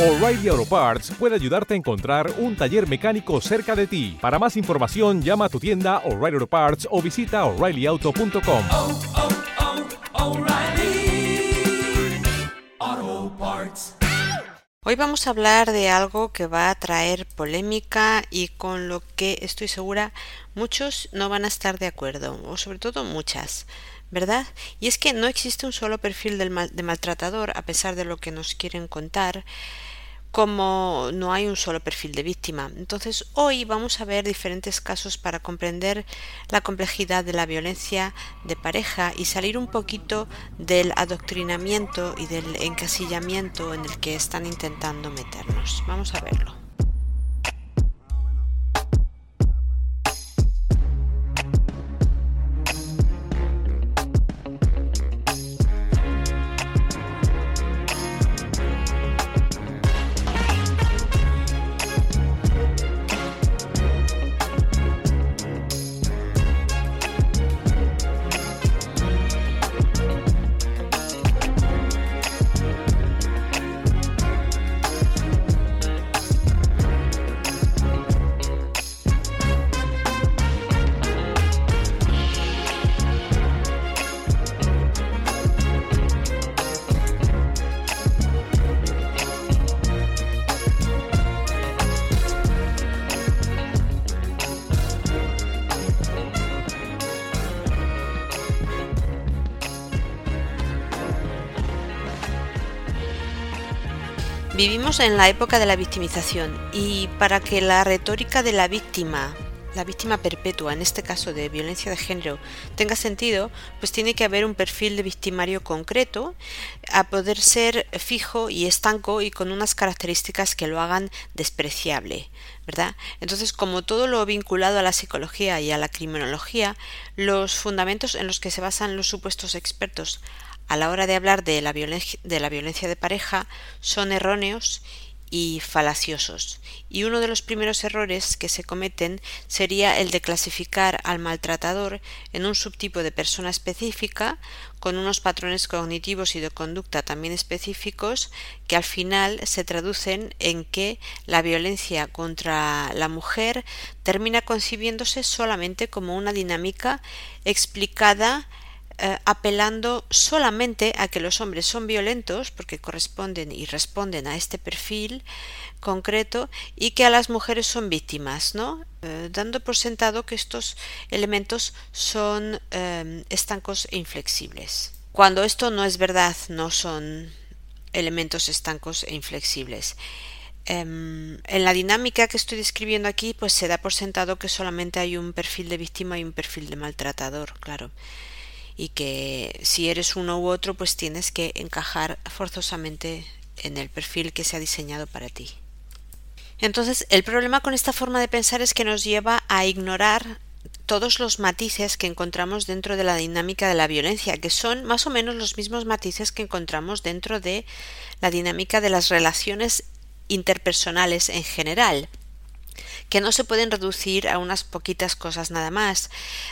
O'Reilly Auto Parts puede ayudarte a encontrar un taller mecánico cerca de ti. Para más información, llama a tu tienda O'Reilly Auto Parts o visita oreillyauto.com. oh, oh, Parts. Hoy vamos a hablar de algo que va a traer polémica y con lo que estoy segura muchos no van a estar de acuerdo, o sobre todo muchas, ¿verdad? Y es que no existe un solo perfil de maltratador, a pesar de lo que nos quieren contar, como no hay un solo perfil de víctima. Entonces, hoy vamos a ver diferentes casos para comprender la complejidad de la violencia de pareja y salir un poquito del adoctrinamiento y del encasillamiento en el que están intentando meternos. Vamos a verlo. Vivimos en la época de la victimización y para que la retórica de la víctima, la víctima perpetua, en este caso de violencia de género, tenga sentido, pues tiene que haber un perfil de victimario concreto, a poder ser fijo y estanco y con unas características que lo hagan despreciable, ¿verdad? Entonces, como todo lo vinculado a la psicología y a la criminología, los fundamentos en los que se basan los supuestos expertos a la hora de hablar de la, de la violencia de pareja son erróneos y falaciosos. Y uno de los primeros errores que se cometen sería el de clasificar al maltratador en un subtipo de persona específica con unos patrones cognitivos y de conducta también específicos que al final se traducen en que la violencia contra la mujer termina concibiéndose solamente como una dinámica explicada eh, apelando solamente a que los hombres son violentos porque corresponden y responden a este perfil concreto y que a las mujeres son víctimas, ¿no? Eh, dando por sentado que estos elementos son eh, estancos e inflexibles. Cuando esto no es verdad, no son elementos estancos e inflexibles. Em, en la dinámica que estoy describiendo aquí, pues se da por sentado que solamente hay un perfil de víctima y un perfil de maltratador, claro y que si eres uno u otro pues tienes que encajar forzosamente en el perfil que se ha diseñado para ti. Entonces el problema con esta forma de pensar es que nos lleva a ignorar todos los matices que encontramos dentro de la dinámica de la violencia, que son más o menos los mismos matices que encontramos dentro de la dinámica de las relaciones interpersonales en general que no se pueden reducir a unas poquitas cosas nada más.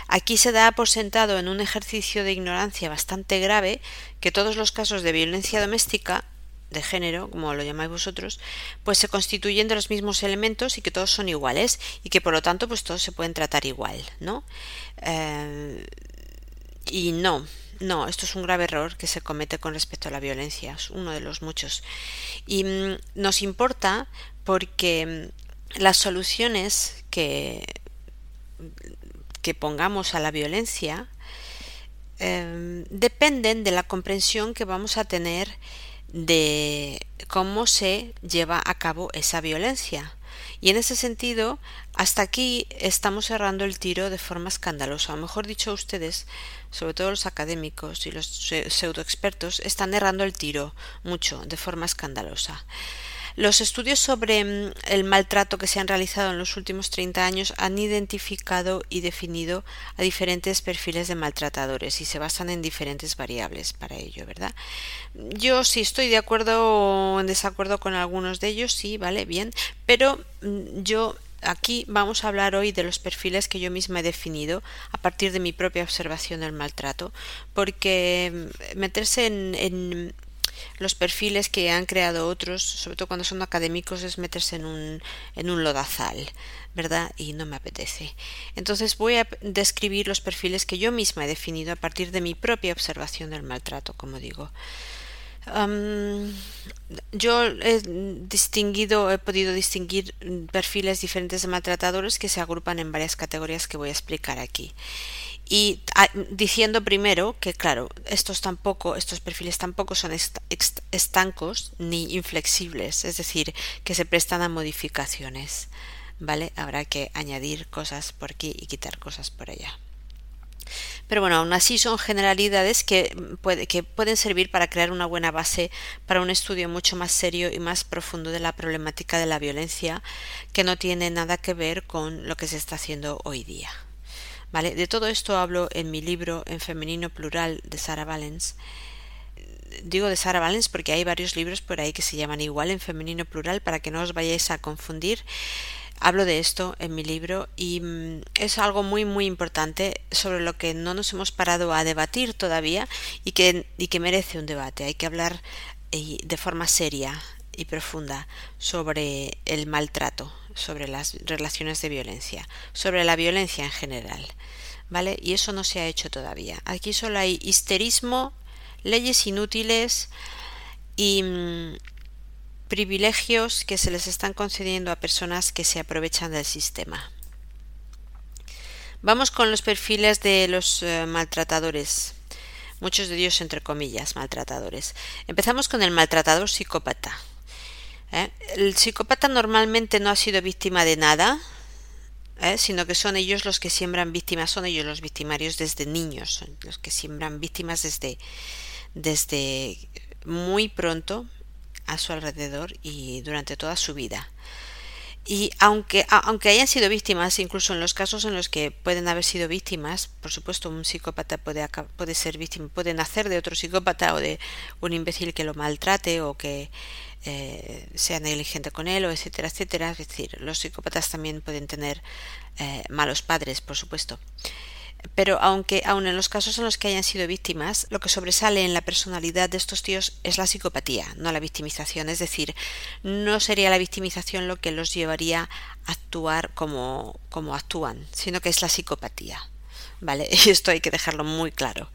Aquí se da por sentado en un ejercicio de ignorancia bastante grave que todos los casos de violencia doméstica de género, como lo llamáis vosotros, pues se constituyen de los mismos elementos y que todos son iguales y que por lo tanto pues todos se pueden tratar igual, ¿no? Eh, y no, no, esto es un grave error que se comete con respecto a la violencia, es uno de los muchos. Y mm, nos importa porque las soluciones que, que pongamos a la violencia eh, dependen de la comprensión que vamos a tener de cómo se lleva a cabo esa violencia. Y en ese sentido, hasta aquí estamos cerrando el tiro de forma escandalosa. O mejor dicho, ustedes, sobre todo los académicos y los pseudoexpertos, están errando el tiro mucho, de forma escandalosa. Los estudios sobre mm, el maltrato que se han realizado en los últimos 30 años han identificado y definido a diferentes perfiles de maltratadores y se basan en diferentes variables para ello, ¿verdad? Yo sí estoy de acuerdo o en desacuerdo con algunos de ellos, sí, vale, bien, pero mm, yo aquí vamos a hablar hoy de los perfiles que yo misma he definido a partir de mi propia observación del maltrato, porque mm, meterse en, en los perfiles que han creado otros, sobre todo cuando son académicos, es meterse en un, en un lodazal, ¿verdad? Y no me apetece. Entonces voy a describir los perfiles que yo misma he definido a partir de mi propia observación del maltrato, como digo. yo he distinguido, he podido distinguir perfiles diferentes de maltratadores que se agrupan en varias categorías que voy a explicar aquí y ah, diciendo primero que claro estos tampoco estos perfiles tampoco son estancos ni inflexibles es decir que se prestan a modificaciones vale habrá que añadir cosas por aquí y quitar cosas por allá pero bueno, aún así son generalidades que, que pueden servir para crear una buena base para un estudio mucho más serio y más profundo de la problemática de la violencia que no tiene nada que ver con lo que se está haciendo hoy día. ¿Vale? De todo esto hablo en mi libro en femenino plural de Sarah Valens. Digo de Sarah Valens porque hay varios libros por ahí que se llaman igual en femenino plural para que no os vayáis a confundir. Hablo de esto en mi libro y mm, es algo muy muy importante sobre lo que no nos hemos parado a debatir todavía y que, y que merece un debate. Hay que hablar eh, de forma seria y profunda sobre el maltrato, sobre las relaciones de violencia, sobre la violencia en general. ¿Vale? Y eso no se ha hecho todavía. Aquí solo hay histerismo, leyes inútiles y mm, privilegios que se les están concediendo a personas que se aprovechan del sistema. Vamos con los perfiles de los eh, maltratadores, muchos de ellos entre comillas maltratadores. Empezamos con el maltratador psicópata. ¿Eh? El psicópata normalmente no ha sido víctima de nada, ¿eh? sino que son ellos los que siembran víctimas, son ellos los victimarios desde niños, los que siembran víctimas desde, desde muy pronto a su alrededor y durante toda su vida. Y aunque, aunque hayan sido víctimas, incluso en los casos en los que pueden haber sido víctimas, por supuesto un psicópata puede, puede ser víctima, puede nacer de otro psicópata o de un imbécil que lo maltrate o que eh, sea negligente con él o etcétera, etcétera. Es decir, los psicópatas también pueden tener eh, malos padres, por supuesto. Pero aunque aun en los casos en los que hayan sido víctimas, lo que sobresale en la personalidad de estos tíos es la psicopatía, no la victimización. Es decir, no sería la victimización lo que los llevaría a actuar como, como actúan, sino que es la psicopatía. ¿Vale? Y esto hay que dejarlo muy claro.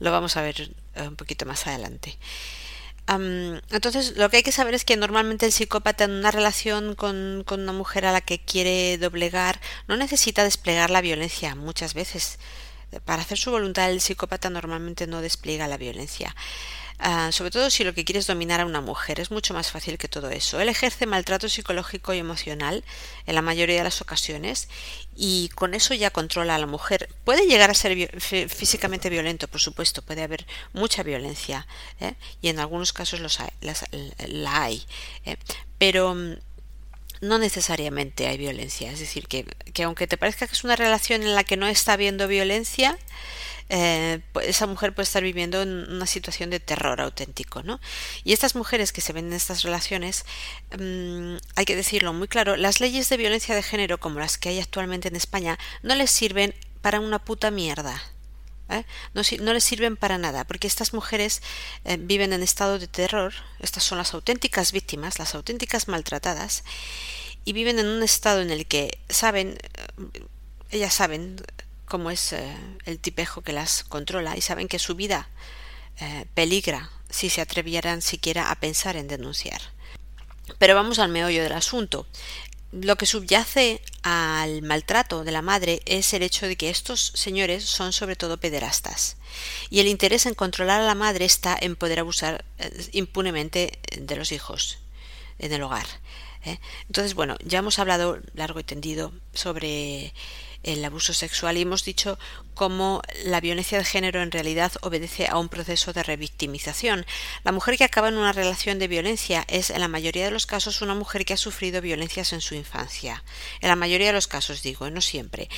Lo vamos a ver eh, un poquito más adelante entonces, lo que hay que saber es que normalmente el psicópata en una relación con, con, una mujer a la que quiere doblegar no necesita desplegar la violencia muchas veces. Para hacer su voluntad el psicópata normalmente no despliega la violencia. Ah, sobre todo si lo que quiere es dominar a una mujer. Es mucho más fácil que todo eso. Él ejerce maltrato psicológico y emocional en la mayoría de las ocasiones y con eso ya controla a la mujer. Puede llegar a ser físicamente violento, por supuesto, puede haber mucha violencia ¿eh? y en algunos casos los la hay. ¿eh? Pero mm, no necesariamente hay violencia. Es decir, que, que aunque te parezca que es una relación en la que no está habiendo violencia, eh, esa mujer puede estar viviendo en una situación de terror auténtico, ¿no? Y estas mujeres que se ven en estas relaciones, mm, hay que decirlo muy claro, las leyes de violencia de género como las que hay actualmente en España no les sirven para una puta mierda. ¿eh? No, les sirven para nada, porque estas mujeres eh, viven en estado de terror, estas son las auténticas víctimas, las auténticas maltratadas, y viven en un estado en el que saben, ellas saben como es eh, el tipejo que las controla y saben que su vida eh, peligra si se atrevieran siquiera a pensar en denunciar. Pero vamos al meollo del asunto. Lo que subyace al maltrato de la madre es el hecho de que estos señores son sobre todo pederastas y el interés en controlar a la madre está en poder abusar eh, impunemente de los hijos en el hogar. Entonces, bueno, ya hemos hablado largo y tendido sobre el abuso sexual. Y hemos dicho cómo la violencia de género en realidad obedece a un proceso de revictimización. La mujer que acaba en una relación de violencia es en la mayoría de los casos una mujer que ha sufrido violencias en su infancia. En la mayoría de los casos digo, no siempre.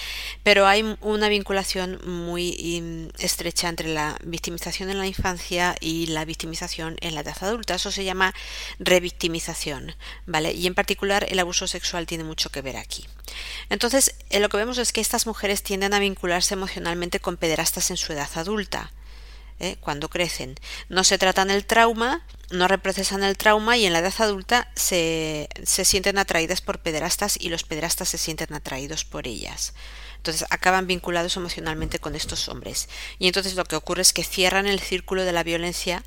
Pero hay una vinculación muy mm, estrecha entre la victimización en la infancia y la victimización en la edad adulta. Eso se llama revictimización, ¿vale? Y en particular el abuso sexual tiene mucho que ver aquí. Entonces, lo que vemos es que estas mujeres tienden a vincularse emocionalmente con pederastas en su edad adulta. ¿eh? cuando crecen. No se tratan el trauma, no reprocesan el trauma y en la edad adulta se, se sienten atraídas por pederastas y los pederastas se sienten atraídos por ellas. Entonces acaban vinculados emocionalmente con estos hombres. Y entonces lo que ocurre es que cierran el círculo de la violencia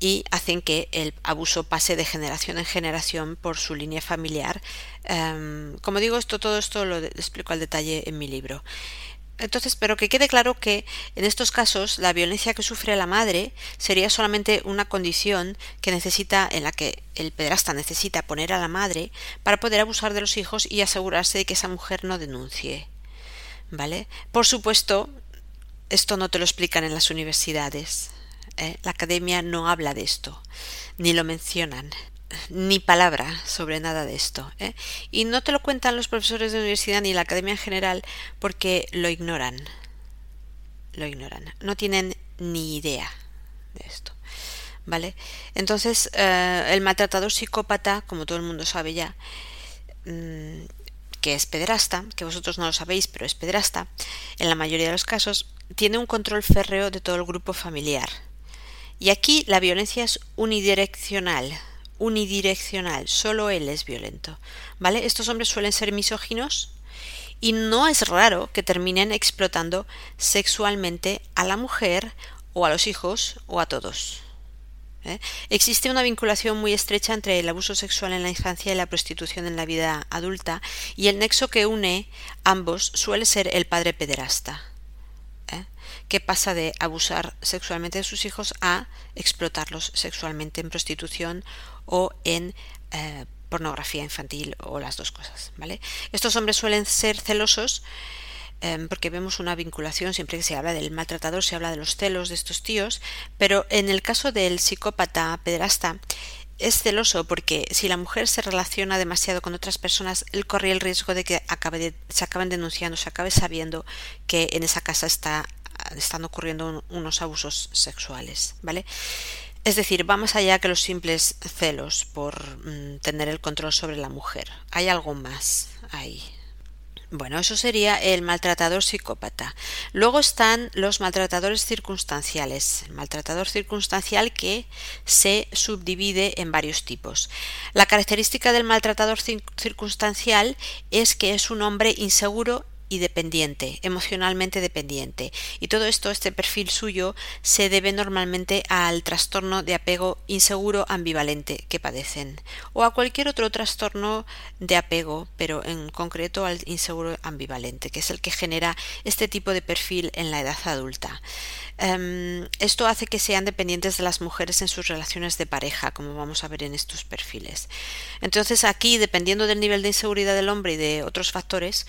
y hacen que el abuso pase de generación en generación por su línea familiar. Em, como digo, esto, todo esto lo explico al detalle en mi libro. Entonces, pero que quede claro que en estos casos la violencia que sufre la madre sería solamente una condición que necesita, en la que el pedrasta necesita poner a la madre para poder abusar de los hijos y asegurarse de que esa mujer no denuncie. ¿Vale? Por supuesto, esto no te lo explican en las universidades. ¿eh? La academia no habla de esto, ni lo mencionan ni palabra sobre nada de esto. ¿eh? Y no te lo cuentan los profesores de universidad ni la academia en general porque lo ignoran. Lo ignoran. No tienen ni idea de esto. ¿Vale? Entonces, eh, el maltratador psicópata, como todo el mundo sabe ya, mm, que es pederasta, que vosotros no lo sabéis, pero es pederasta, en la mayoría de los casos, tiene un control férreo de todo el grupo familiar. Y aquí la violencia es unidireccional, unidireccional, solo él es violento. ¿Vale? Estos hombres suelen ser misóginos y no es raro que terminen explotando sexualmente a la mujer o a los hijos o a todos. ¿eh? Existe una vinculación muy estrecha entre el abuso sexual en la infancia y la prostitución en la vida adulta y el nexo que une ambos suele ser el padre pederasta que pasa de abusar sexualmente de sus hijos a explotarlos sexualmente en prostitución o en eh, pornografía infantil o las dos cosas, ¿vale? Estos hombres suelen ser celosos em, porque vemos una vinculación, siempre que se habla del maltratador se habla de los celos de estos tíos, pero en el caso del psicópata pederasta es celoso porque si la mujer se relaciona demasiado con otras personas, él corre el riesgo de que se acaben denunciando, se acabe sabiendo que en esa casa está están ocurriendo unos abusos sexuales, ¿vale? Es decir, va más allá que los simples celos por mm, tener el control sobre la mujer. Hay algo más ahí. Bueno, eso sería el maltratador psicópata. Luego están los maltratadores circunstanciales. El maltratador circunstancial que se subdivide en varios tipos. La característica del maltratador circunstancial es que es un hombre inseguro y dependiente, emocionalmente dependiente. Y todo esto, este perfil suyo, se debe normalmente al trastorno de apego inseguro ambivalente que padecen, o a cualquier otro trastorno de apego, pero en concreto al inseguro ambivalente, que es el que genera este tipo de perfil en la edad adulta. Em, esto hace que sean dependientes de las mujeres en sus relaciones de pareja, como vamos a ver en estos perfiles. Entonces aquí, dependiendo del nivel de inseguridad del hombre y de otros factores,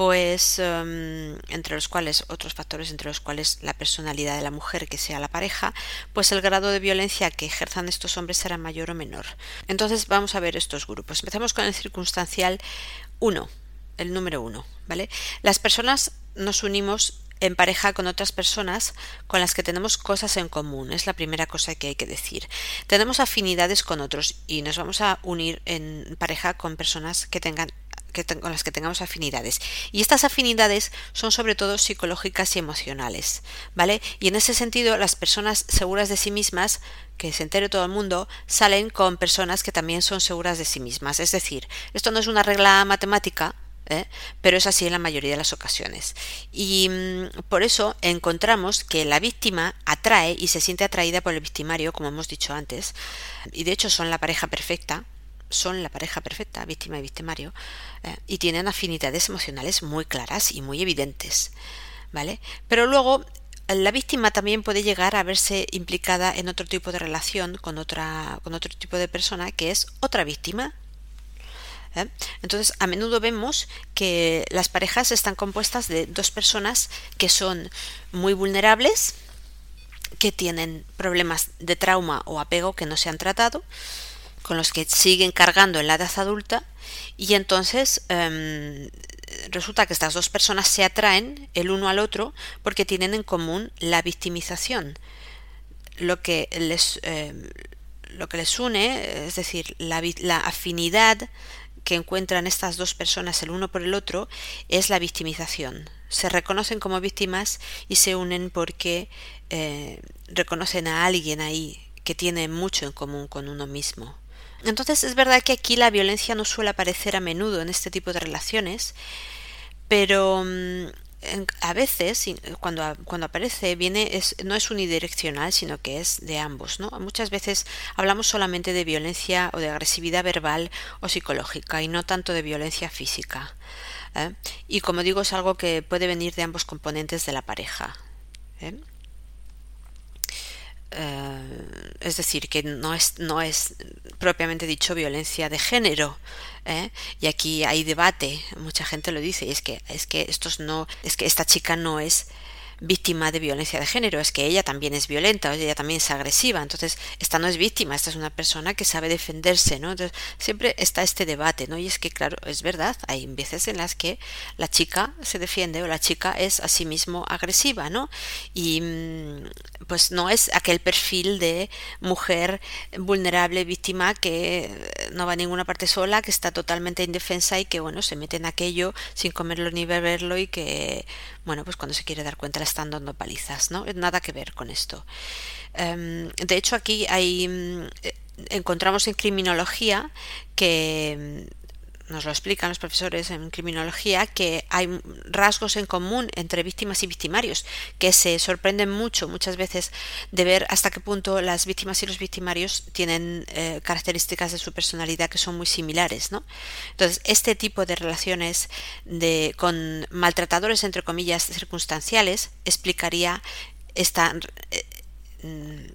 pues em, entre los cuales otros factores entre los cuales la personalidad de la mujer que sea la pareja pues el grado de violencia que ejerzan estos hombres será mayor o menor entonces vamos a ver estos grupos empezamos con el circunstancial 1 el número 1 vale las personas nos unimos en pareja con otras personas con las que tenemos cosas en común. Es la primera cosa que hay que decir. Tenemos afinidades con otros y nos vamos a unir en pareja con personas que tengan con las que tengamos afinidades. Y estas afinidades son sobre todo psicológicas y emocionales, ¿vale? Y en ese sentido, las personas seguras de sí mismas, que se entere todo el mundo, salen con personas que también son seguras de sí mismas. Es decir, esto no es una regla matemática, ¿eh? pero es así en la mayoría de las ocasiones. Y mm, por eso encontramos que la víctima atrae y se siente atraída por el victimario, como hemos dicho antes, y de hecho son la pareja perfecta, son la pareja perfecta, víctima y victimario, eh, y tienen afinidades emocionales muy claras y muy evidentes. ¿Vale? Pero luego la víctima también puede llegar a verse implicada en otro tipo de relación con otra con otro tipo de persona que es otra víctima ¿eh? entonces a menudo vemos que las parejas están compuestas de dos personas que son muy vulnerables que tienen problemas de trauma o apego que no se han tratado con los que siguen cargando en la edad adulta y entonces em, resulta que estas dos personas se atraen el uno al otro porque tienen en común la victimización. Lo que les, em, lo que les une, es decir, la, la afinidad que encuentran estas dos personas el uno por el otro es la victimización. Se reconocen como víctimas y se unen porque eh, reconocen a alguien ahí que tiene mucho en común con uno mismo. Entonces es verdad que aquí la violencia no suele aparecer a menudo en este tipo de relaciones, pero mm, a veces cuando, cuando aparece viene es, no es unidireccional sino que es de ambos no muchas veces hablamos solamente de violencia o de agresividad verbal o psicológica y no tanto de violencia física ¿eh? y como digo es algo que puede venir de ambos componentes de la pareja ¿eh? Eh, es decir, que no es, no es propiamente dicho violencia de género. ¿eh? Y aquí hay debate, mucha gente lo dice, y es que, es que estos no, es que esta chica no es víctima de violencia de género, es que ella también es violenta, ella también es agresiva, entonces esta no es víctima, esta es una persona que sabe defenderse, ¿no? Entonces siempre está este debate, ¿no? Y es que claro, es verdad, hay veces en las que la chica se defiende o la chica es a sí mismo agresiva, ¿no? Y mm, pues no es aquel perfil de mujer vulnerable, víctima que no va a ninguna parte sola, que está totalmente indefensa y que bueno, se mete en aquello sin comerlo ni beberlo y que bueno, pues cuando se quiere dar cuenta le están dando palizas, ¿no? Nada que ver con esto. Em, de hecho, aquí hay mm, eh, encontramos en criminología que nos lo explican los profesores en criminología, que hay rasgos en común entre víctimas y victimarios, que se sorprenden mucho muchas veces de ver hasta qué punto las víctimas y los victimarios tienen eh, características de su personalidad que son muy similares. ¿no? Entonces, este tipo de relaciones de, con maltratadores, entre comillas, circunstanciales, explicaría eh,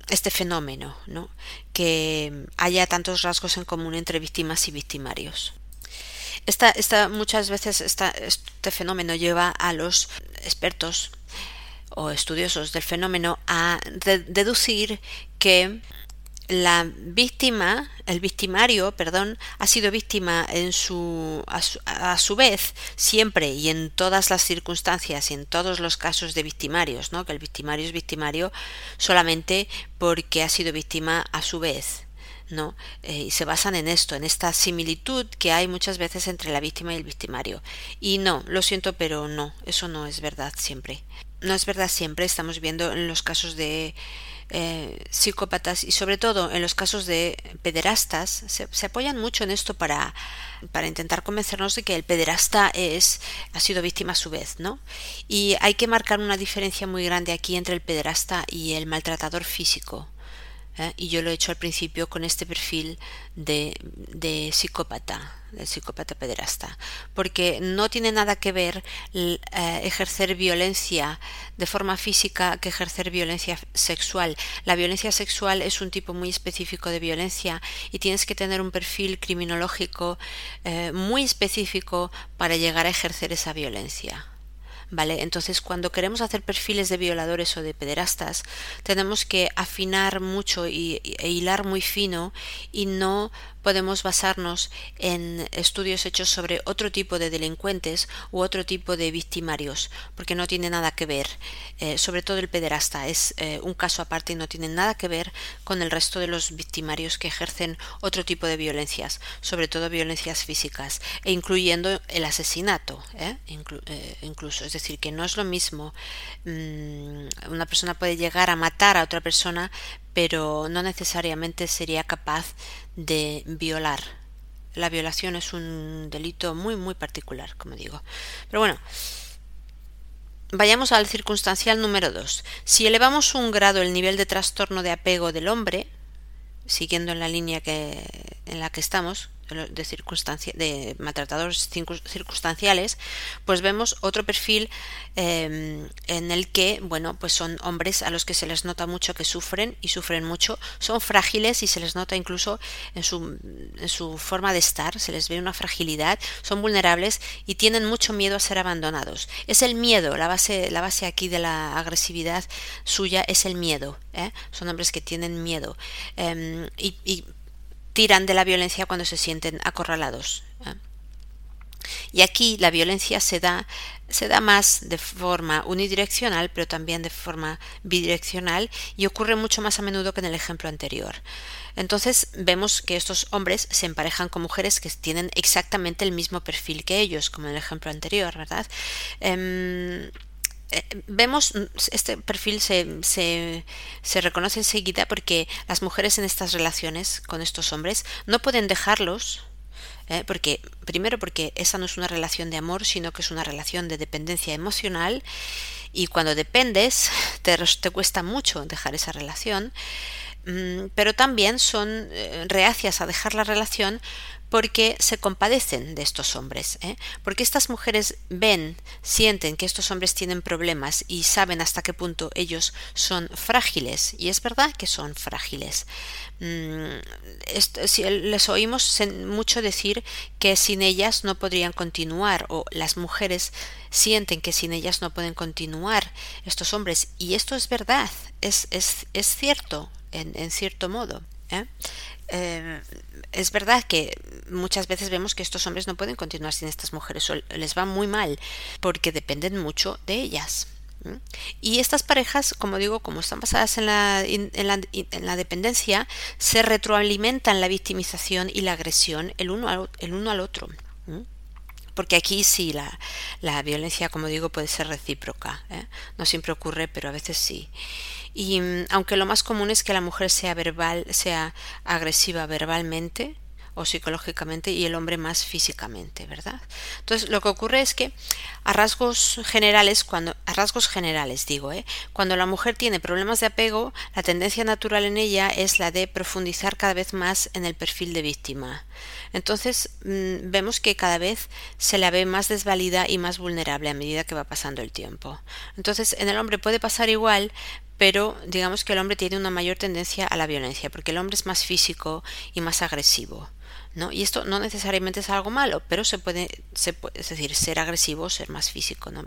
este fenómeno, ¿no? que haya tantos rasgos en común entre víctimas y victimarios. Esta, esta, muchas veces este fenómeno lleva a los expertos o estudiosos del fenómeno a deducir que la víctima, el victimario, perdón, ha sido víctima en su a, su, a, su, vez siempre y en todas las circunstancias y en todos los casos de victimarios, ¿no? Que el victimario es victimario solamente porque ha sido víctima a su vez. ¿No? Eh, y se basan en esto, en esta similitud que hay muchas veces entre la víctima y el victimario. Y no, lo siento, pero no, eso no es verdad siempre. No es verdad siempre, estamos viendo en los casos de eh, psicópatas y sobre todo en los casos de pederastas, se, se, apoyan mucho en esto para, para intentar convencernos de que el pederasta es, ha sido víctima a su vez, ¿no? Y hay que marcar una diferencia muy grande aquí entre el pederasta y el maltratador físico. ¿Eh? y yo lo he hecho al principio con este perfil de, de psicópata, de psicópata pederasta, porque no tiene nada que ver eh, ejercer violencia de forma física que ejercer violencia sexual. La violencia sexual es un tipo muy específico de violencia y tienes que tener un perfil criminológico eh, muy específico para llegar a ejercer esa violencia. ¿Vale? Entonces, cuando queremos hacer perfiles de violadores o de pederastas, tenemos que afinar mucho y, e hilar muy fino y no podemos basarnos en estudios hechos sobre otro tipo de delincuentes u otro tipo de victimarios, porque no tiene nada que ver. Eh, sobre todo el pederasta es eh, un caso aparte y no tiene nada que ver con el resto de los victimarios que ejercen otro tipo de violencias, sobre todo violencias físicas, e incluyendo el asesinato, ¿eh? Inclu incluso. Es decir, que no es lo mismo. Mm, una persona puede llegar a matar a otra persona, pero no necesariamente sería capaz de violar. La violación es un delito muy muy particular, como digo. Pero bueno, vayamos al circunstancial número 2. Si elevamos un grado el nivel de trastorno de apego del hombre, siguiendo en la línea que, en la que estamos, de, circunstancia, de maltratadores circunstanciales, pues vemos otro perfil eh, en el que, bueno, pues son hombres a los que se les nota mucho que sufren y sufren mucho, son frágiles y se les nota incluso en su, en su forma de estar, se les ve una fragilidad, son vulnerables y tienen mucho miedo a ser abandonados. Es el miedo, la base, la base aquí de la agresividad suya es el miedo. ¿eh? Son hombres que tienen miedo. Y, y tiran de la violencia cuando se sienten acorralados. ¿eh? Y aquí la violencia se da se da más de forma unidireccional, pero también de forma bidireccional y ocurre mucho más a menudo que en el ejemplo anterior. Entonces vemos que estos hombres se emparejan con mujeres que tienen exactamente el mismo perfil que ellos, como en el ejemplo anterior, ¿verdad? Em, vemos este perfil se, se, se, reconoce enseguida porque las mujeres en estas relaciones con estos hombres no pueden dejarlos ¿eh? porque primero porque esa no es una relación de amor, sino que es una relación de dependencia emocional y cuando dependes te, te cuesta mucho dejar esa relación, mm, pero también son eh, reacias a dejar la relación porque se compadecen de estos hombres, ¿eh? porque estas mujeres ven, sienten que estos hombres tienen problemas y saben hasta qué punto ellos son frágiles, y es verdad que son frágiles. Mm, si les oímos mucho decir que sin ellas no podrían continuar, o las mujeres sienten que sin ellas no pueden continuar estos hombres, y esto es verdad, es, es, es cierto, en, en cierto modo. ¿Eh? Es verdad que muchas veces vemos que estos hombres no pueden continuar sin estas mujeres, o les va muy mal, porque dependen mucho de ellas. Y estas parejas, como digo, como están basadas en la, en la, en la dependencia, se retroalimentan la victimización y la agresión el uno al, otro. Porque aquí sí la, la, violencia, como digo, puede ser recíproca. ¿eh? No siempre ocurre, pero a veces sí. Y mm, aunque lo más común es que la mujer sea verbal, sea agresiva verbalmente, o psicológicamente y el hombre más físicamente, ¿verdad? Entonces, lo que ocurre es que a rasgos generales, cuando a rasgos generales digo, ¿eh? cuando la mujer tiene problemas de apego, la tendencia natural en ella es la de profundizar cada vez más en el perfil de víctima. Entonces, mm, vemos que cada vez se la ve más desvalida y más vulnerable a medida que va pasando el tiempo. Entonces, en el hombre puede pasar igual, pero digamos que el hombre tiene una mayor tendencia a la violencia, porque el hombre es más físico y más agresivo. ¿no? Y esto no necesariamente es algo malo, pero se puede, es decir, ser agresivo, ser más físico, ¿no?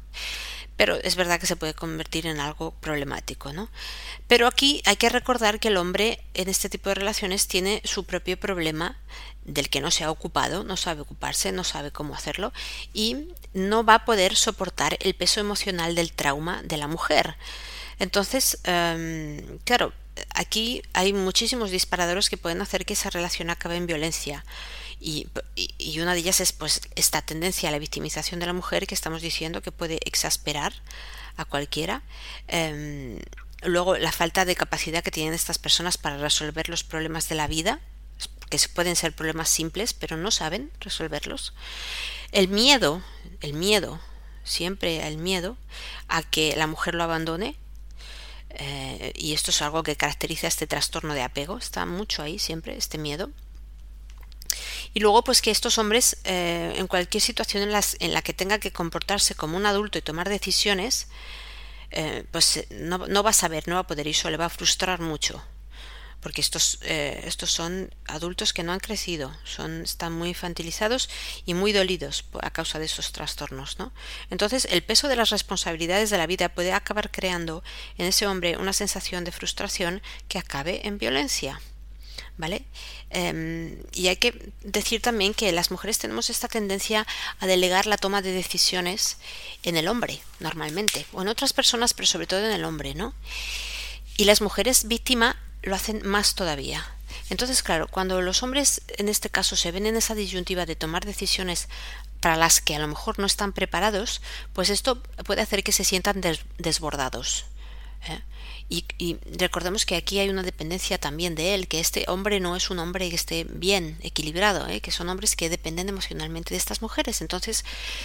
Pero es verdad que se puede convertir en algo problemático, ¿no? Pero aquí hay que recordar que el hombre en este tipo de relaciones tiene su propio problema del que no se ha ocupado, no sabe ocuparse, no sabe cómo hacerlo y no va a poder soportar el peso emocional del trauma de la mujer. Entonces, em, claro, aquí hay muchísimos disparadores que pueden hacer que esa relación acabe en violencia. Y, y, una de ellas es pues esta tendencia a la victimización de la mujer que estamos diciendo que puede exasperar a cualquiera. Em, luego la falta de capacidad que tienen estas personas para resolver los problemas de la vida, que pueden ser problemas simples, pero no saben resolverlos. El miedo, el miedo, siempre el miedo a que la mujer lo abandone eh, y esto es algo que caracteriza este trastorno de apego, está mucho ahí siempre, este miedo. Y luego, pues que estos hombres, eh, en cualquier situación en, las, en, la que tenga que comportarse como un adulto y tomar decisiones, eh, pues no, no, va a saber, no va a poder y eso le va a frustrar mucho porque estos, eh, estos son adultos que no han crecido, son, están muy infantilizados y muy dolidos a causa de esos trastornos. ¿no? Entonces, el peso de las responsabilidades de la vida puede acabar creando en ese hombre una sensación de frustración que acabe en violencia. ¿Vale? Eh, y hay que decir también que las mujeres tenemos esta tendencia a delegar la toma de decisiones en el hombre, normalmente, o en otras personas, pero sobre todo en el hombre, ¿no? Y las mujeres víctima lo hacen más todavía. Entonces, claro, cuando los hombres en este caso se ven en esa disyuntiva de tomar decisiones para las que a lo mejor no están preparados, pues esto puede hacer que se sientan desbordados. ¿eh? Y, recordemos que aquí hay una dependencia también de él, que este hombre no es un hombre que esté bien equilibrado, ¿eh? que son hombres que dependen emocionalmente de estas mujeres. Entonces,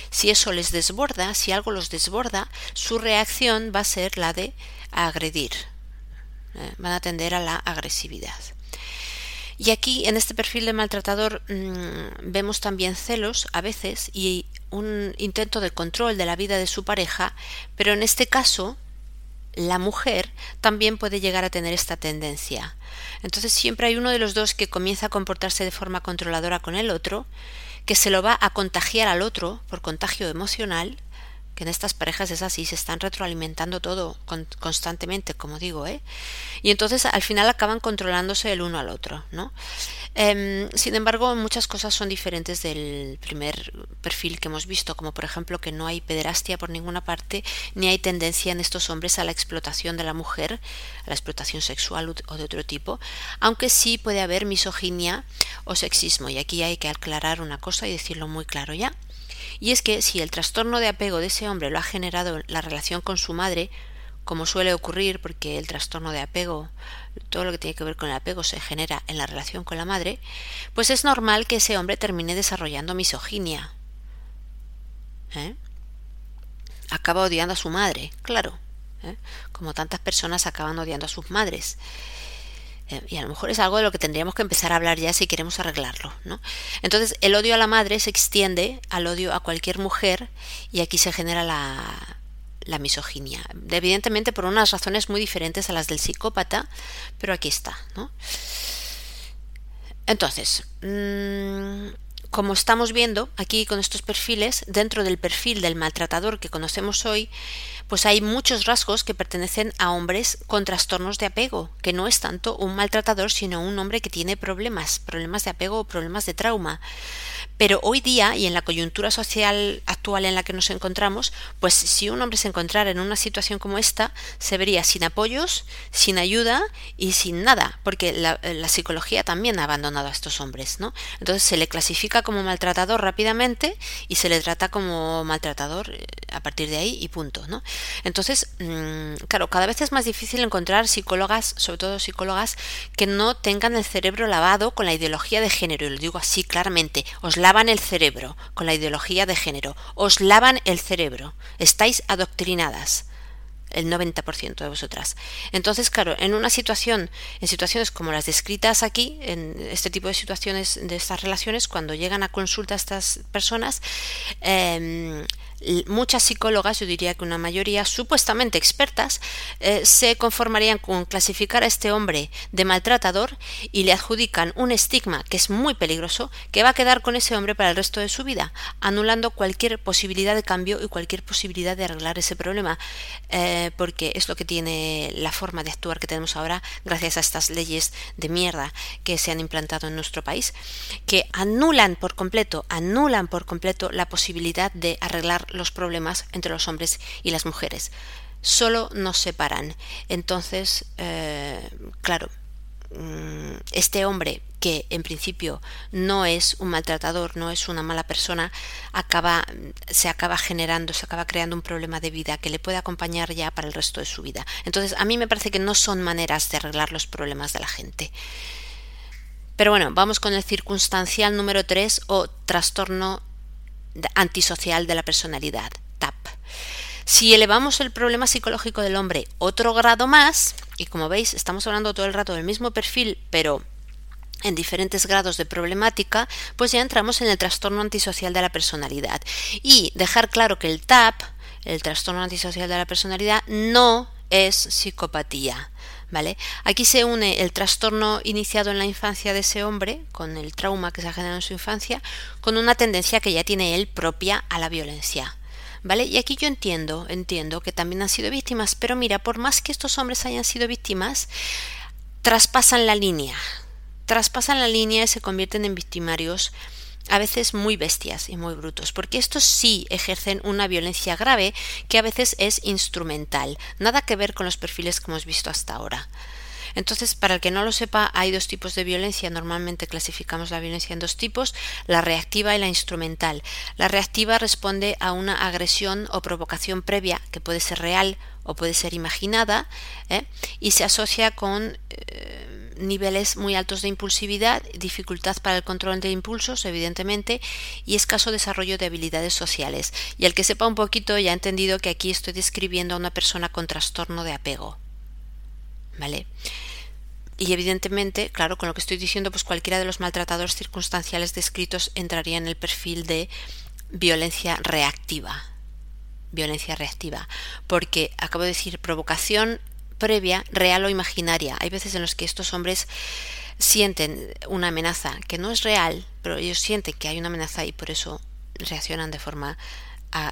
si eso les desborda, si algo los desborda, su reacción va a ser la de agredir, eh, van a tender a la agresividad. Y aquí, en este perfil de maltratador, mm, vemos también celos a veces y un intento de control de la vida de su pareja, pero en este caso, la mujer también puede llegar a tener esta tendencia. Entonces siempre hay uno de los dos que comienza a comportarse de forma controladora con el otro, que se lo va a contagiar al otro por contagio emocional, que en estas parejas es así, se están retroalimentando todo constantemente, como digo, ¿eh? Y entonces al final acaban controlándose el uno al otro, ¿no? Em, sin embargo, muchas cosas son diferentes del primer perfil que hemos visto, como por ejemplo que no hay pederastia por ninguna parte, ni hay tendencia en estos hombres a la explotación de la mujer, a la explotación sexual o de otro tipo, aunque sí puede haber misoginia o sexismo. Y aquí hay que aclarar una cosa y decirlo muy claro ya. Y es que si el trastorno de apego de ese hombre lo ha generado la relación con su madre, como suele ocurrir porque el trastorno de apego, todo lo que tiene que ver con el apego se genera en la relación con la madre, pues es normal que ese hombre termine desarrollando misoginia. ¿Eh? Acaba odiando a su madre, claro, ¿eh? como tantas personas acaban odiando a sus madres. Eh, y a lo mejor es algo de lo que tendríamos que empezar a hablar ya si queremos arreglarlo, ¿no? Entonces, el odio a la madre se extiende al odio a cualquier mujer y aquí se genera la, la misoginia. Evidentemente por unas razones muy diferentes a las del psicópata, pero aquí está, ¿no? Entonces, mmm, como estamos viendo aquí con estos perfiles, dentro del perfil del maltratador que conocemos hoy, pues hay muchos rasgos que pertenecen a hombres con trastornos de apego, que no es tanto un maltratador, sino un hombre que tiene problemas, problemas de apego o problemas de trauma. Pero hoy día, y en la coyuntura social actual en la que nos encontramos, pues si un hombre se encontrara en una situación como esta, se vería sin apoyos, sin ayuda y sin nada, porque la, la psicología también ha abandonado a estos hombres, ¿no? Entonces se le clasifica como maltratador rápidamente y se le trata como maltratador eh, a partir de ahí y punto, ¿no? Entonces, mm, claro, cada vez es más difícil encontrar psicólogas, sobre todo psicólogas, que no tengan el cerebro lavado con la ideología de género, y lo digo así claramente, os lavan el cerebro con la ideología de género, os lavan el cerebro, estáis adoctrinadas el 90% de vosotras. Entonces, claro, en una situación, en situaciones como las descritas aquí, en este tipo de situaciones de estas relaciones, cuando llegan a consulta estas personas, eh, muchas psicólogas, yo diría que una mayoría supuestamente expertas, eh, se conformarían con clasificar a este hombre de maltratador y le adjudican un estigma que es muy peligroso, que va a quedar con ese hombre para el resto de su vida, anulando cualquier posibilidad de cambio y cualquier posibilidad de arreglar ese problema, eh, porque es lo que tiene la forma de actuar que tenemos ahora gracias a estas leyes de mierda que se han implantado en nuestro país, que anulan por completo, anulan por completo la posibilidad de arreglar los problemas entre los hombres y las mujeres. Solo nos separan. Entonces, eh, claro, mm, este hombre que en principio no es un maltratador, no es una mala persona, acaba, se acaba generando, se acaba creando un problema de vida que le puede acompañar ya para el resto de su vida. Entonces, a mí me parece que no son maneras de arreglar los problemas de la gente. Pero bueno, vamos con el circunstancial número 3 o trastorno antisocial de la personalidad, TAP. Si elevamos el problema psicológico del hombre otro grado más, y como veis estamos hablando todo el rato del mismo perfil, pero en diferentes grados de problemática, pues ya entramos en el trastorno antisocial de la personalidad. Y dejar claro que el TAP, el trastorno antisocial de la personalidad, no es psicopatía. ¿Vale? Aquí se une el trastorno iniciado en la infancia de ese hombre, con el trauma que se ha generado en su infancia, con una tendencia que ya tiene él propia a la violencia. ¿Vale? Y aquí yo entiendo, entiendo que también han sido víctimas, pero mira, por más que estos hombres hayan sido víctimas, traspasan la línea. Traspasan la línea y se convierten en victimarios a veces muy bestias y muy brutos, porque estos sí ejercen una violencia grave que a veces es instrumental, nada que ver con los perfiles que hemos visto hasta ahora. Entonces, para el que no lo sepa, hay dos tipos de violencia. Normalmente clasificamos la violencia en dos tipos, la reactiva y la instrumental. La reactiva responde a una agresión o provocación previa que puede ser real o puede ser imaginada ¿eh? y se asocia con eh, niveles muy altos de impulsividad, dificultad para el control de impulsos, evidentemente, y escaso desarrollo de habilidades sociales. Y el que sepa un poquito ya ha entendido que aquí estoy describiendo a una persona con trastorno de apego. ¿Vale? Y evidentemente, claro, con lo que estoy diciendo, pues cualquiera de los maltratadores circunstanciales descritos entraría en el perfil de violencia reactiva. Violencia reactiva. Porque acabo de decir provocación previa, real o imaginaria. Hay veces en los que estos hombres sienten una amenaza que no es real, pero ellos sienten que hay una amenaza y por eso reaccionan de forma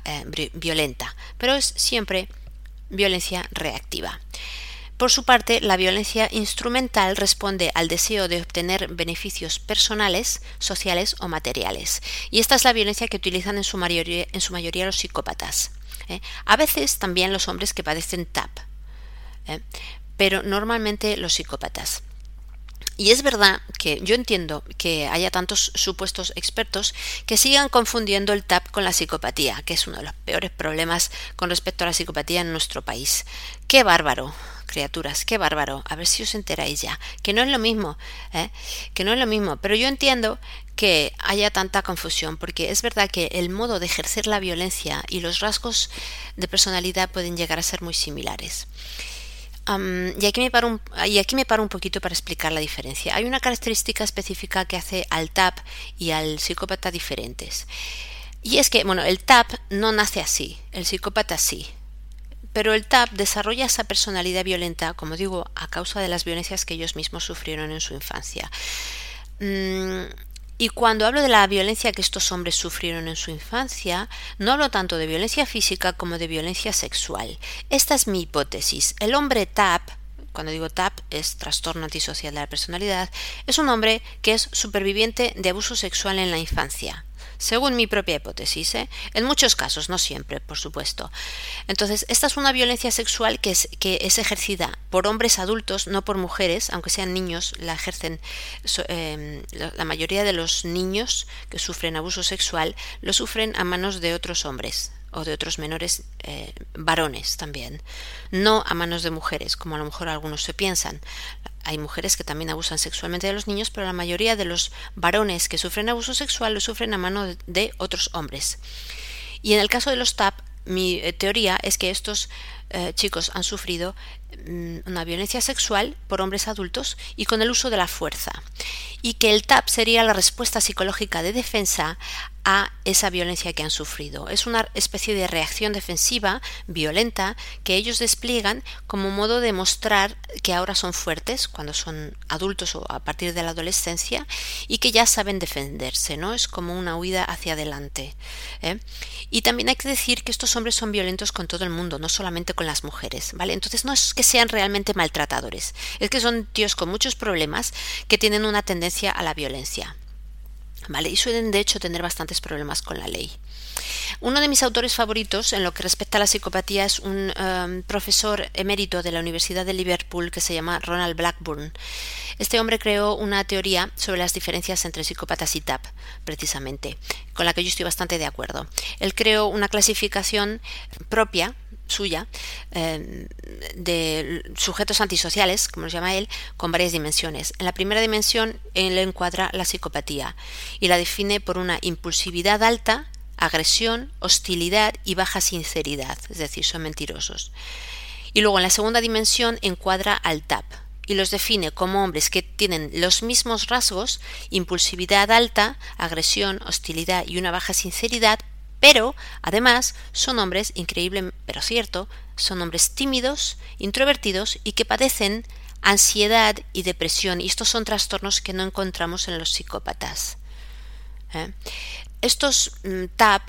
eh, violenta, pero es siempre violencia reactiva. Por su parte, la violencia instrumental responde al deseo de obtener beneficios personales, sociales o materiales. Y esta es la violencia que utilizan en su mayoría, en su mayoría los psicópatas. ¿eh? A veces también los hombres que padecen TAP, ¿eh? pero normalmente los psicópatas. Y es verdad que yo entiendo que haya tantos supuestos expertos que sigan confundiendo el TAP con la psicopatía, que es uno de los peores problemas con respecto a la psicopatía en nuestro país. ¡Qué bárbaro! criaturas, qué bárbaro, a ver si os enteráis ya, que no es lo mismo, ¿eh? que no es lo mismo, pero yo entiendo que haya tanta confusión, porque es verdad que el modo de ejercer la violencia y los rasgos de personalidad pueden llegar a ser muy similares y, aquí me paro un, y aquí me paro un poquito para explicar la diferencia. Hay una característica específica que hace al TAP y al psicópata diferentes. Y es que, bueno, el TAP no nace así, el psicópata sí. Pero el TAP desarrolla esa personalidad violenta, como digo, a causa de las violencias que ellos mismos sufrieron en su infancia. Mm, y cuando hablo de la violencia que estos hombres sufrieron en su infancia, no hablo tanto de violencia física como de violencia sexual. Esta es mi hipótesis. El hombre TAP, cuando digo TAP es trastorno antisocial de la personalidad, es un hombre que es superviviente de abuso sexual en la infancia según mi propia hipótesis, ¿eh? en muchos casos, no siempre, por supuesto. Entonces, esta es una violencia sexual que es, que es ejercida por hombres adultos, no por mujeres, aunque sean niños, la ejercen em, la mayoría de los niños que sufren abuso sexual lo sufren a manos de otros hombres o de otros menores eh, varones también, no a manos de mujeres, como a lo mejor algunos se piensan. Hay mujeres que también abusan sexualmente de los niños, pero la mayoría de los varones que sufren abuso sexual lo sufren a mano de otros hombres. Y en el caso de los TAP, mi eh, teoría es que estos eh, chicos han sufrido mm, una violencia sexual por hombres adultos y con el uso de la fuerza. Y que el TAP sería la respuesta psicológica de defensa a esa violencia que han sufrido. Es una especie de reacción defensiva violenta que ellos despliegan como modo de mostrar que ahora son fuertes cuando son adultos o a partir de la adolescencia y que ya saben defenderse, ¿no? Es como una huida hacia adelante. ¿eh? Y también hay que decir que estos hombres son violentos con todo el mundo, no solamente con las mujeres, ¿vale? Entonces no es que sean realmente maltratadores, es que son tíos con muchos problemas que tienen una tendencia a la violencia. Y suelen de hecho tener bastantes problemas con la ley. Uno de mis autores favoritos en lo que respecta a la psicopatía es un um, profesor emérito de la Universidad de Liverpool que se llama Ronald Blackburn. Este hombre creó una teoría sobre las diferencias entre psicópatas y TAP, precisamente, con la que yo estoy bastante de acuerdo. Él creó una clasificación propia suya em, de sujetos antisociales, como los llama él, con varias dimensiones. En la primera dimensión él encuadra la psicopatía y la define por una impulsividad alta, agresión, hostilidad y baja sinceridad, es decir, son mentirosos. Y luego en la segunda dimensión encuadra al TAP y los define como hombres que tienen los mismos rasgos, impulsividad alta, agresión, hostilidad y una baja sinceridad, pero, además, son hombres, increíble pero cierto, son hombres tímidos, introvertidos y que padecen ansiedad y depresión. Y estos son trastornos que no encontramos en los psicópatas. ¿eh? Estos mm, TAP,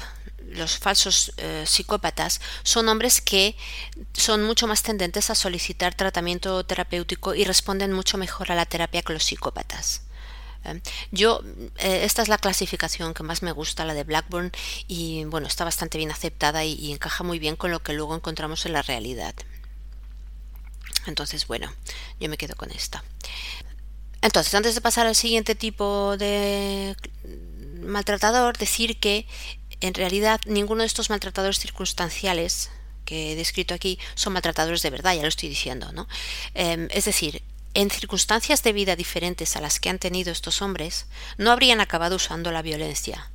los falsos eh, psicópatas, son hombres que son mucho más tendentes a solicitar tratamiento terapéutico y responden mucho mejor a la terapia que los psicópatas. ¿Eh? Yo, eh, esta es la clasificación que más me gusta, la de Blackburn, y bueno, está bastante bien aceptada y, encaja muy bien con lo que luego encontramos en la realidad. Entonces, bueno, yo me quedo con esta. Entonces, antes de pasar al siguiente tipo de maltratador, decir que en realidad ninguno de estos maltratadores circunstanciales que he descrito aquí son maltratadores de verdad, ya lo estoy diciendo, ¿no? Em, es decir, en circunstancias de vida diferentes a las que han tenido estos hombres, no habrían acabado usando la violencia.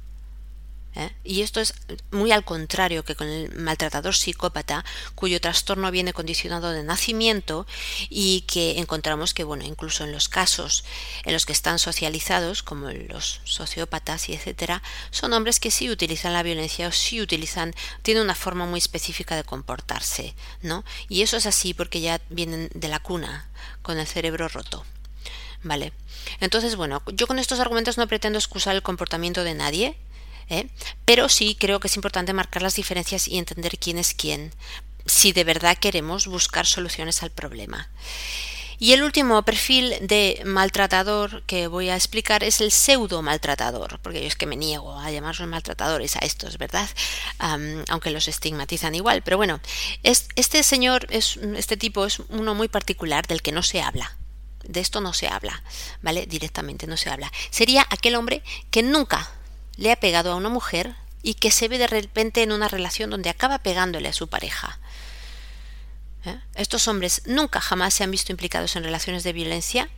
¿Eh? Y esto es muy al contrario que con el maltratador psicópata, cuyo trastorno viene condicionado de nacimiento y que encontramos que, bueno, incluso en los casos en los que están socializados, como los sociópatas y etcétera, son hombres que sí utilizan la violencia o sí utilizan, tienen una forma muy específica de comportarse, ¿no? Y eso es así porque ya vienen de la cuna, con el cerebro roto. ¿Vale? Entonces, bueno, yo con estos argumentos no pretendo excusar el comportamiento de nadie, ¿eh? Pero sí creo que es importante marcar las diferencias y entender quién es quién, si de verdad queremos buscar soluciones al problema. Y el último perfil de maltratador que voy a explicar es el pseudo maltratador, porque yo es que me niego a llamarlos maltratadores a estos, ¿verdad? aunque los estigmatizan igual. Pero bueno, este señor, es, este tipo es uno muy particular del que no se habla. De esto no se habla, ¿vale? Directamente no se habla. Sería aquel hombre que nunca le ha pegado a una mujer y que se ve de repente en una relación donde acaba pegándole a su pareja. ¿eh? Estos hombres nunca jamás se han visto implicados en relaciones de violencia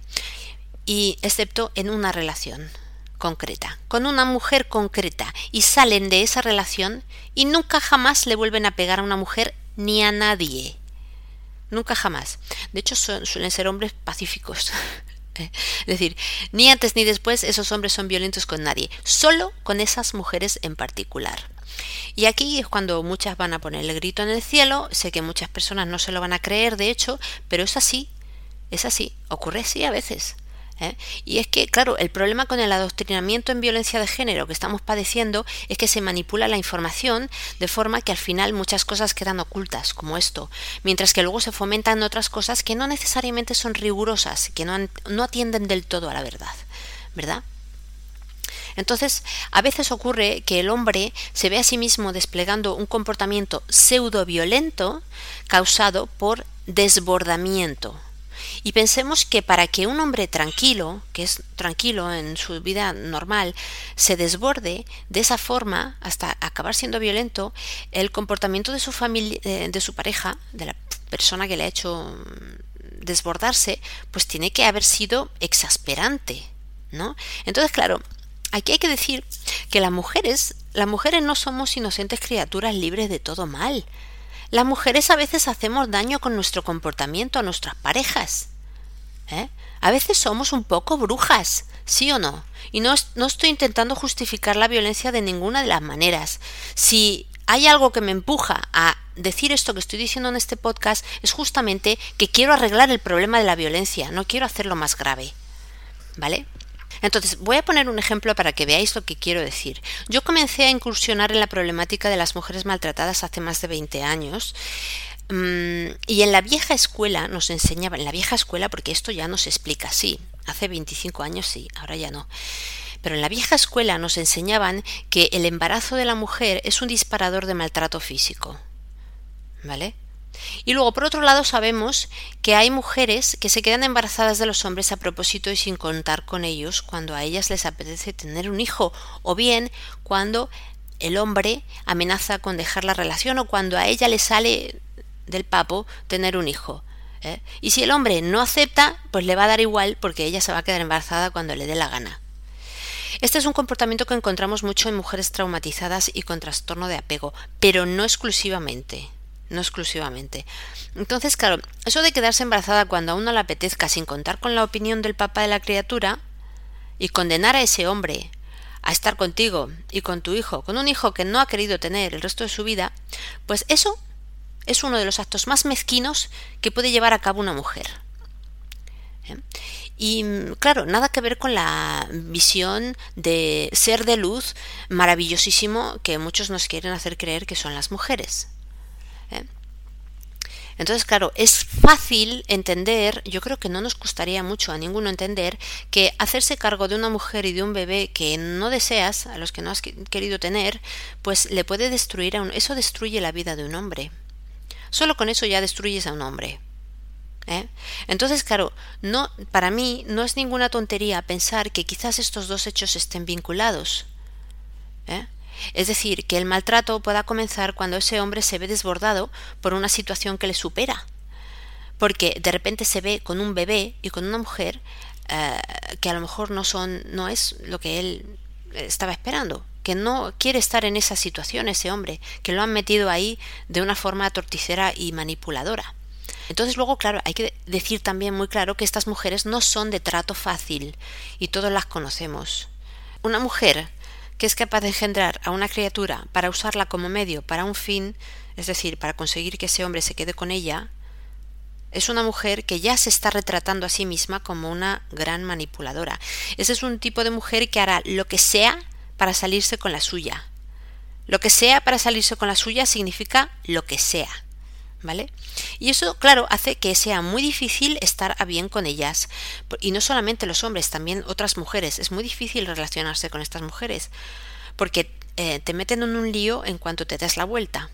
y excepto en una relación concreta, con una mujer concreta y salen de esa relación y nunca jamás le vuelven a pegar a una mujer ni a nadie. Nunca jamás. De hecho, suelen ser hombres pacíficos. es decir, ni antes ni después esos hombres son violentos con nadie, solo con esas mujeres en particular. Y aquí es cuando muchas van a poner el grito en el cielo, sé que muchas personas no se lo van a creer, de hecho, pero es así, es así, ocurre así a veces. ¿Eh? Y es que, claro, el problema con el adoctrinamiento en violencia de género que estamos padeciendo es que se manipula la información de forma que al final muchas cosas quedan ocultas, como esto, mientras que luego se fomentan otras cosas que no necesariamente son rigurosas, que no, no atienden del todo a la verdad, ¿verdad? Entonces, a veces ocurre que el hombre se ve a sí mismo desplegando un comportamiento pseudo violento causado por desbordamiento. Y pensemos que para que un hombre tranquilo, que es tranquilo en su vida normal, se desborde de esa forma hasta acabar siendo violento, el comportamiento de su familia, eh, de su pareja, de la persona que le ha hecho desbordarse, pues tiene que haber sido exasperante, ¿no? Entonces, claro, Aquí hay que decir que las mujeres, las mujeres no somos inocentes criaturas libres de todo mal. Las mujeres a veces hacemos daño con nuestro comportamiento a nuestras parejas. ¿eh? A veces somos un poco brujas, ¿sí o no? Y no, no estoy intentando justificar la violencia de ninguna de las maneras. Si hay algo que me empuja a decir esto que estoy diciendo en este podcast, es justamente que quiero arreglar el problema de la violencia, no quiero hacerlo más grave. ¿Vale? Entonces, voy a poner un ejemplo para que veáis lo que quiero decir. Yo comencé a incursionar en la problemática de las mujeres maltratadas hace más de 20 años. Mm, y en la vieja escuela nos enseñaba, en la vieja escuela, porque esto ya no se explica así, hace 25 años sí, ahora ya no. Pero en la vieja escuela nos enseñaban que el embarazo de la mujer es un disparador de maltrato físico. ¿Vale? Y luego, por otro lado, sabemos que hay mujeres que se quedan embarazadas de los hombres a propósito y sin contar con ellos cuando a ellas les apetece tener un hijo, o bien cuando el hombre amenaza con dejar la relación o cuando a ella le sale del papo tener un hijo. ¿eh? Y si el hombre no acepta, pues le va a dar igual porque ella se va a quedar embarazada cuando le dé la gana. Este es un comportamiento que encontramos mucho en mujeres traumatizadas y con trastorno de apego, pero no exclusivamente no exclusivamente. Entonces, claro, eso de quedarse embarazada cuando a uno le apetezca sin contar con la opinión del papá de la criatura y condenar a ese hombre a estar contigo y con tu hijo, con un hijo que no ha querido tener el resto de su vida, pues eso es uno de los actos más mezquinos que puede llevar a cabo una mujer. ¿Eh? Y claro, nada que ver con la visión de ser de luz maravillosísimo que muchos nos quieren hacer creer que son las mujeres. ¿Eh? Entonces, claro, es fácil entender, yo creo que no nos costaría mucho a ninguno entender, que hacerse cargo de una mujer y de un bebé que no deseas, a los que no has querido tener, pues le puede destruir a un... Eso destruye la vida de un hombre. Solo con eso ya destruyes a un hombre. ¿eh? Entonces, claro, no, para mí no es ninguna tontería pensar que quizás estos dos hechos estén vinculados. ¿eh? Es decir, que el maltrato pueda comenzar cuando ese hombre se ve desbordado por una situación que le supera. Porque de repente se ve con un bebé y con una mujer eh, que a lo mejor no son, no es lo que él estaba esperando, que no quiere estar en esa situación ese hombre, que lo han metido ahí de una forma torticera y manipuladora. Entonces luego, claro, hay que decir también muy claro que estas mujeres no son de trato fácil y todos las conocemos. Una mujer que es capaz de engendrar a una criatura para usarla como medio para un fin, es decir, para conseguir que ese hombre se quede con ella, es una mujer que ya se está retratando a sí misma como una gran manipuladora. Ese es un tipo de mujer que hará lo que sea para salirse con la suya. Lo que sea para salirse con la suya significa lo que sea. ¿Vale? Y eso, claro, hace que sea muy difícil estar a bien con ellas. Y no solamente los hombres, también otras mujeres. Es muy difícil relacionarse con estas mujeres. Porque eh, te meten en un lío en cuanto te des la vuelta.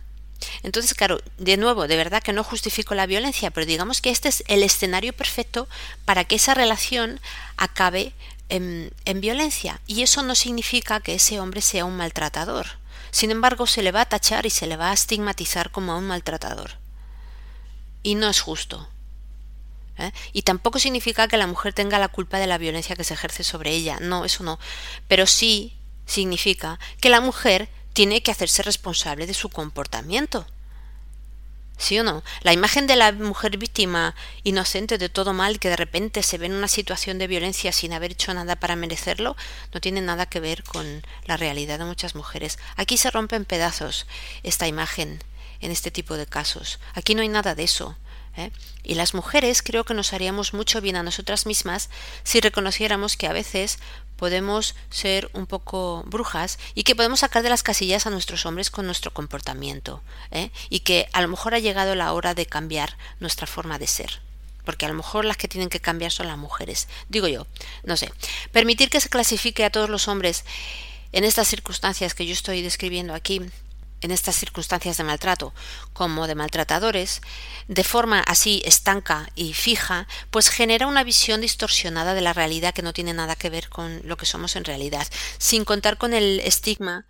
Entonces, claro, de nuevo, de verdad que no justifico la violencia, pero digamos que este es el escenario perfecto para que esa relación acabe en, en violencia. Y eso no significa que ese hombre sea un maltratador. Sin embargo, se le va a tachar y se le va a estigmatizar como un maltratador. Y no es justo. ¿eh? Y tampoco significa que la mujer tenga la culpa de la violencia que se ejerce sobre ella. No, eso no. Pero sí significa que la mujer tiene que hacerse responsable de su comportamiento. ¿Sí o no? La imagen de la mujer víctima inocente de todo mal que de repente se ve en una situación de violencia sin haber hecho nada para merecerlo no tiene nada que ver con la realidad de muchas mujeres. Aquí se rompe en pedazos esta imagen en este tipo de casos. Aquí no hay nada de eso. ¿eh? Y las mujeres creo que nos haríamos mucho bien a nosotras mismas si reconociéramos que a veces podemos ser un poco brujas y que podemos sacar de las casillas a nuestros hombres con nuestro comportamiento ¿eh? y que a lo mejor ha llegado la hora de cambiar nuestra forma de ser porque a lo mejor las que tienen que cambiar son las mujeres digo yo no sé permitir que se clasifique a todos los hombres en estas circunstancias que yo estoy describiendo aquí en estas circunstancias de maltrato como de maltratadores, de forma así estanca y fija, pues genera una visión distorsionada de la realidad que no tiene nada que ver con lo que somos en realidad, sin contar con el estigma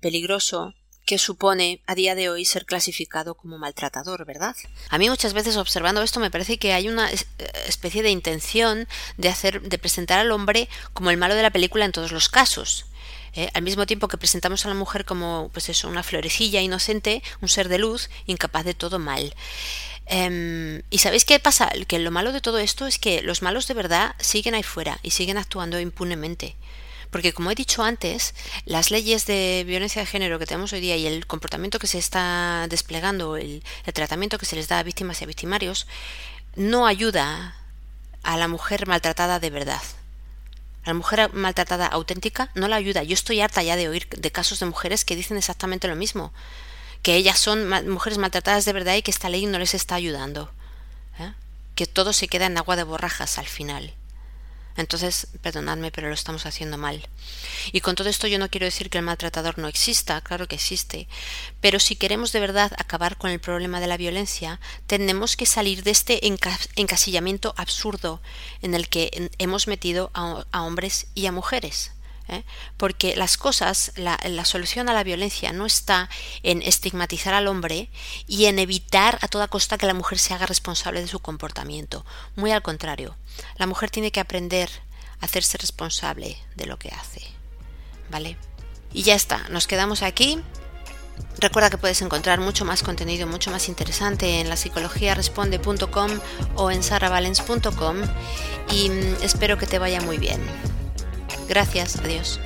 peligroso que supone a día de hoy ser clasificado como maltratador, ¿verdad? A mí muchas veces observando esto me parece que hay una especie de intención de hacer de presentar al hombre como el malo de la película en todos los casos. ¿Eh? al mismo tiempo que presentamos a la mujer como pues eso, una florecilla inocente, un ser de luz, incapaz de todo mal. Em, ¿Y sabéis qué pasa? Que lo malo de todo esto es que los malos de verdad siguen ahí fuera y siguen actuando impunemente. Porque como he dicho antes, las leyes de violencia de género que tenemos hoy día y el comportamiento que se está desplegando, el, el tratamiento que se les da a víctimas y a victimarios, no ayuda a la mujer maltratada de verdad. La mujer maltratada auténtica no la ayuda. Yo estoy harta ya de oír de casos de mujeres que dicen exactamente lo mismo, que ellas son mujeres maltratadas de verdad y que esta ley no les está ayudando, ¿eh? que todo se queda en agua de borrajas al final. Entonces, perdonadme, pero lo estamos haciendo mal. Y con todo esto yo no quiero decir que el maltratador no exista, claro que existe, pero si queremos de verdad acabar con el problema de la violencia, tenemos que salir de este encasillamiento absurdo en el que hemos metido a, hombres y a mujeres. ¿Eh? porque las cosas, la, solución a la violencia no está en estigmatizar al hombre y en evitar a toda costa que la mujer se haga responsable de su comportamiento. Muy al contrario, la mujer tiene que aprender a hacerse responsable de lo que hace. ¿Vale? Y ya está, nos quedamos aquí. Recuerda que puedes encontrar mucho más contenido, mucho más interesante en la psicologiaresponde.com o en saravalens.com y mm, espero que te vaya muy bien. Gracias, adiós.